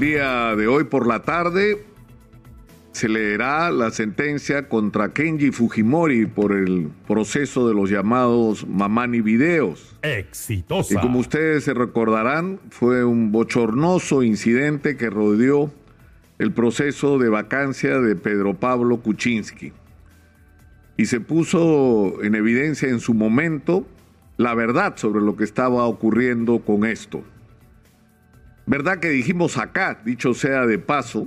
Día de hoy por la tarde se leerá la sentencia contra Kenji Fujimori por el proceso de los llamados Mamani Videos. Exitosa. Y como ustedes se recordarán, fue un bochornoso incidente que rodeó el proceso de vacancia de Pedro Pablo Kuczynski. Y se puso en evidencia en su momento la verdad sobre lo que estaba ocurriendo con esto. ¿Verdad que dijimos acá, dicho sea de paso,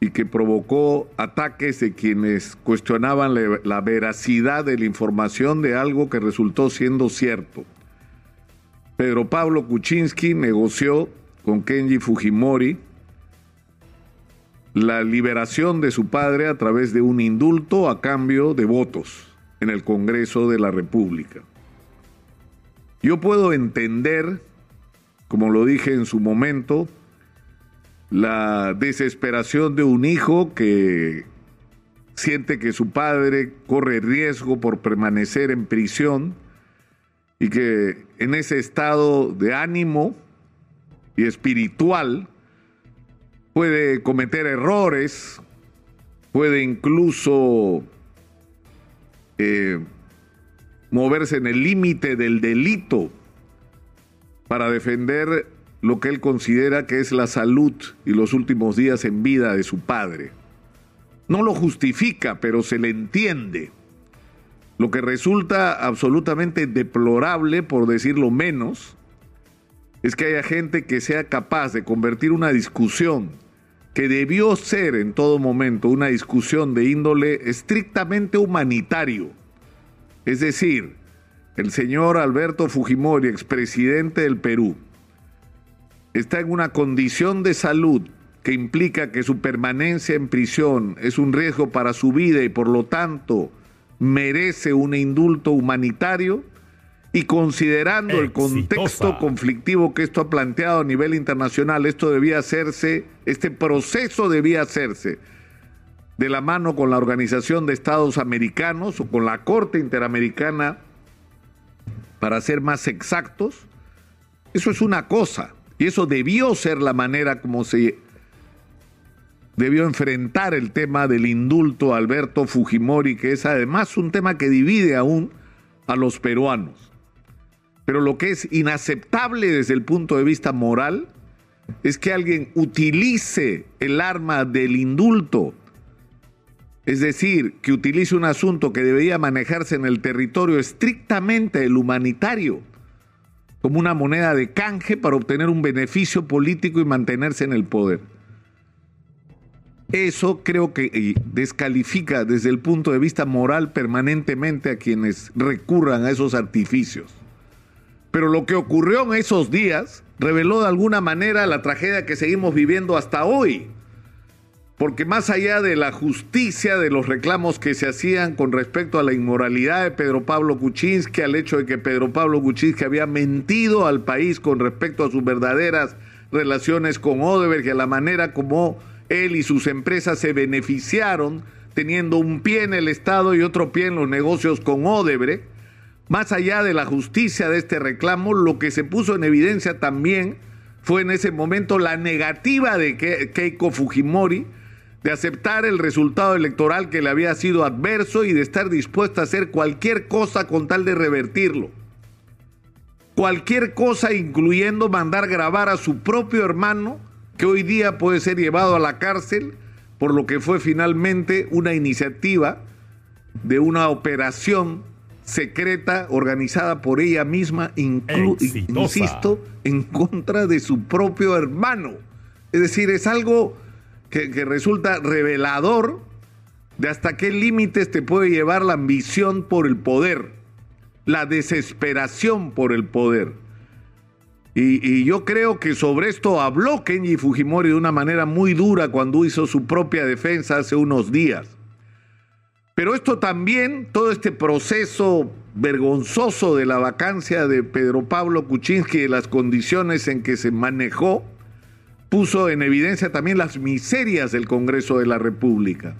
y que provocó ataques de quienes cuestionaban la veracidad de la información de algo que resultó siendo cierto? Pedro Pablo Kuczynski negoció con Kenji Fujimori la liberación de su padre a través de un indulto a cambio de votos en el Congreso de la República. Yo puedo entender como lo dije en su momento, la desesperación de un hijo que siente que su padre corre riesgo por permanecer en prisión y que en ese estado de ánimo y espiritual puede cometer errores, puede incluso eh, moverse en el límite del delito para defender lo que él considera que es la salud y los últimos días en vida de su padre. No lo justifica, pero se le entiende. Lo que resulta absolutamente deplorable, por decirlo menos, es que haya gente que sea capaz de convertir una discusión que debió ser en todo momento una discusión de índole estrictamente humanitario, es decir, el señor Alberto Fujimori, expresidente del Perú, está en una condición de salud que implica que su permanencia en prisión es un riesgo para su vida y por lo tanto merece un indulto humanitario, y considerando el contexto conflictivo que esto ha planteado a nivel internacional, esto debía hacerse, este proceso debía hacerse de la mano con la Organización de Estados Americanos o con la Corte Interamericana para ser más exactos, eso es una cosa. Y eso debió ser la manera como se debió enfrentar el tema del indulto a Alberto Fujimori, que es además un tema que divide aún a los peruanos. Pero lo que es inaceptable desde el punto de vista moral es que alguien utilice el arma del indulto es decir, que utilice un asunto que debería manejarse en el territorio estrictamente el humanitario, como una moneda de canje para obtener un beneficio político y mantenerse en el poder. Eso creo que descalifica desde el punto de vista moral permanentemente a quienes recurran a esos artificios. Pero lo que ocurrió en esos días reveló de alguna manera la tragedia que seguimos viviendo hasta hoy porque más allá de la justicia, de los reclamos que se hacían con respecto a la inmoralidad de Pedro Pablo Kuczynski, al hecho de que Pedro Pablo Kuczynski había mentido al país con respecto a sus verdaderas relaciones con Odebrecht y a la manera como él y sus empresas se beneficiaron teniendo un pie en el Estado y otro pie en los negocios con Odebrecht, más allá de la justicia de este reclamo, lo que se puso en evidencia también fue en ese momento la negativa de Keiko Fujimori de aceptar el resultado electoral que le había sido adverso y de estar dispuesta a hacer cualquier cosa con tal de revertirlo. Cualquier cosa incluyendo mandar grabar a su propio hermano, que hoy día puede ser llevado a la cárcel por lo que fue finalmente una iniciativa de una operación secreta organizada por ella misma, insisto, en contra de su propio hermano. Es decir, es algo que, resulta revelador de hasta qué límites te puede llevar la ambición por el poder, la desesperación por el poder. Y, y, yo creo que sobre esto habló Kenji Fujimori de una manera muy dura cuando hizo su propia defensa hace unos días. Pero esto también, todo este proceso vergonzoso de la vacancia de Pedro Pablo Kuczynski y las condiciones en que se manejó, puso en evidencia también las miserias del Congreso de la República.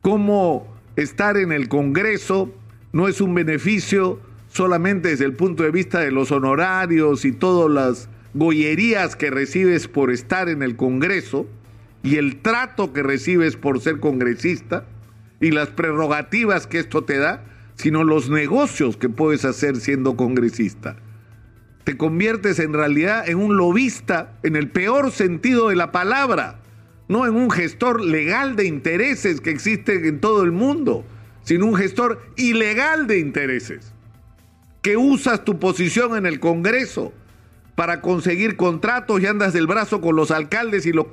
Cómo estar en el Congreso no es un beneficio solamente desde el punto de vista de los honorarios y todas las goyerías que recibes por estar en el Congreso y el trato que recibes por ser congresista y las prerrogativas que esto te da, sino los negocios que puedes hacer siendo congresista. Te conviertes en realidad en un lobista en el peor sentido de la palabra, no en un gestor legal de intereses que existe en todo el mundo, sino un gestor ilegal de intereses, que usas tu posición en el Congreso para conseguir contratos y andas del brazo con los alcaldes y los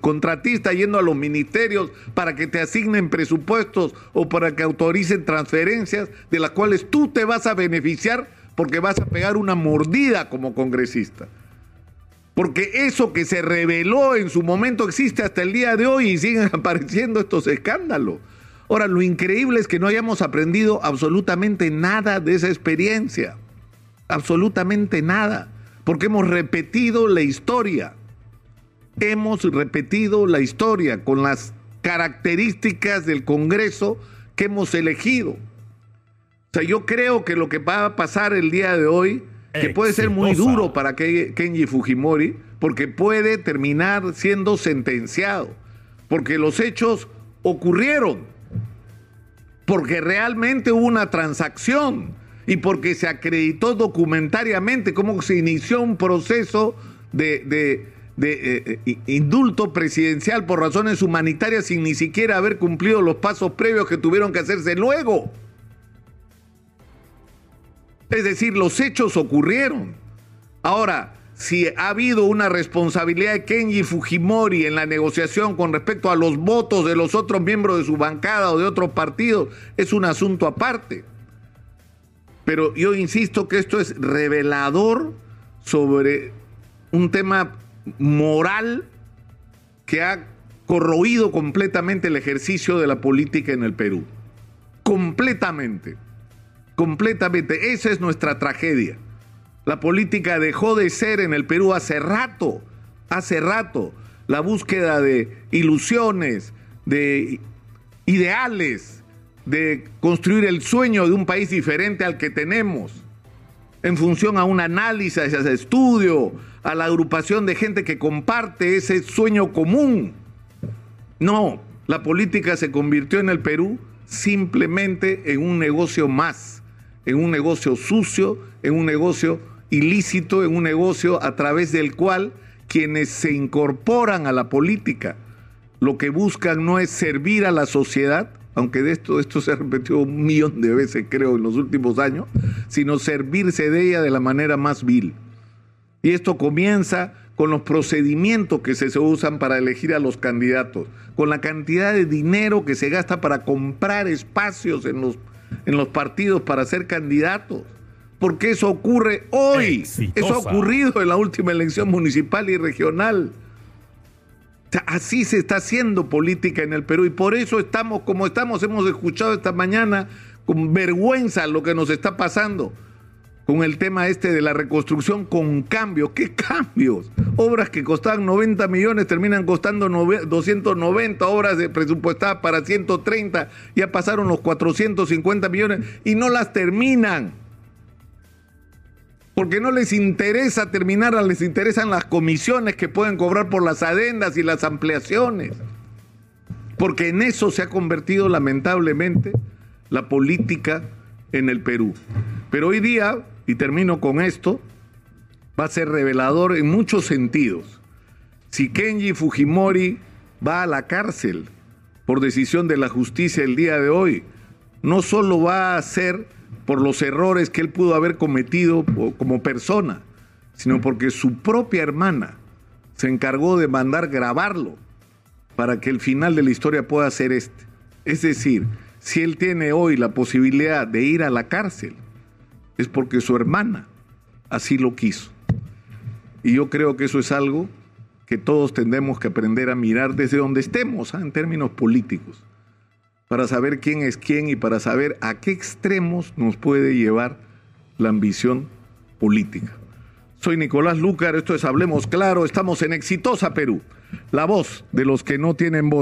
contratistas yendo a los ministerios para que te asignen presupuestos o para que autoricen transferencias de las cuales tú te vas a beneficiar porque vas a pegar una mordida como congresista. Porque eso que se reveló en su momento existe hasta el día de hoy y siguen apareciendo estos escándalos. Ahora, lo increíble es que no hayamos aprendido absolutamente nada de esa experiencia. Absolutamente nada porque hemos repetido la historia. Hemos repetido la historia con las características del Congreso que hemos elegido. O sea, yo creo que lo que va a pasar el día de hoy, que puede ser muy duro para Kenji Fujimori, porque puede terminar siendo sentenciado, porque los hechos ocurrieron, porque realmente hubo una transacción, y porque se acreditó documentariamente cómo se inició un proceso de, eh, eh, indulto presidencial por razones humanitarias sin ni siquiera haber cumplido los pasos previos que tuvieron que hacerse luego. Es decir, los hechos ocurrieron. Ahora, si ha habido una responsabilidad de Kenji Fujimori en la negociación con respecto a los votos de los otros miembros de su bancada o de otros partidos, es un asunto aparte. Pero yo insisto que esto es revelador sobre un tema moral que ha corroído completamente el ejercicio de la política en el Perú. Completamente. Completamente. Esa es nuestra tragedia. La política dejó de ser en el Perú hace rato. Hace rato. La búsqueda de ilusiones, de ideales, de construir el sueño de un país diferente al que tenemos, en función a un análisis, a ese estudio, a la agrupación de gente que comparte ese sueño común. No, la política se convirtió en el Perú simplemente en un negocio más, en un negocio sucio, en un negocio ilícito, en un negocio a través del cual quienes se incorporan a la política lo que buscan no es servir a la sociedad, aunque de esto, esto se ha repetido un millón de veces, creo, en los últimos años, sino servirse de ella de la manera más vil. Y esto comienza con los procedimientos que se usan para elegir a los candidatos, con la cantidad de dinero que se gasta para comprar espacios en los, en los partidos para ser candidatos. Porque eso ocurre hoy. Eso ha ocurrido en la última elección municipal y regional así se está haciendo política en el Perú y por eso estamos como estamos. Hemos escuchado esta mañana con vergüenza lo que nos está pasando con el tema este de la reconstrucción con cambios. ¿Qué cambios? Obras que costaban 90 millones terminan costando 290, obras presupuestadas para 130, ya pasaron los 450 millones y no las terminan porque no les interesa terminar, les interesan las comisiones que pueden cobrar por las adendas y las ampliaciones. Porque en eso se ha convertido lamentablemente la política en el Perú. Pero hoy día, y termino con esto, va a ser revelador en muchos sentidos. Si Kenji Fujimori va a la cárcel por decisión de la justicia el día de hoy, no solo va a ser por los errores que él pudo haber cometido como persona, sino porque su propia hermana se encargó de mandar grabarlo para que el final de la historia pueda ser este. Es decir, si él tiene hoy la posibilidad de ir a la cárcel, es porque su hermana así lo quiso. Y yo creo que eso es algo que todos tendremos que aprender a mirar desde donde estemos, ¿ah? en términos políticos para saber quién es quién y para saber a qué extremos nos puede llevar la ambición política. Soy Nicolás Lucar, esto es Hablemos Claro, estamos en Exitosa Perú, la voz de los que no tienen voz.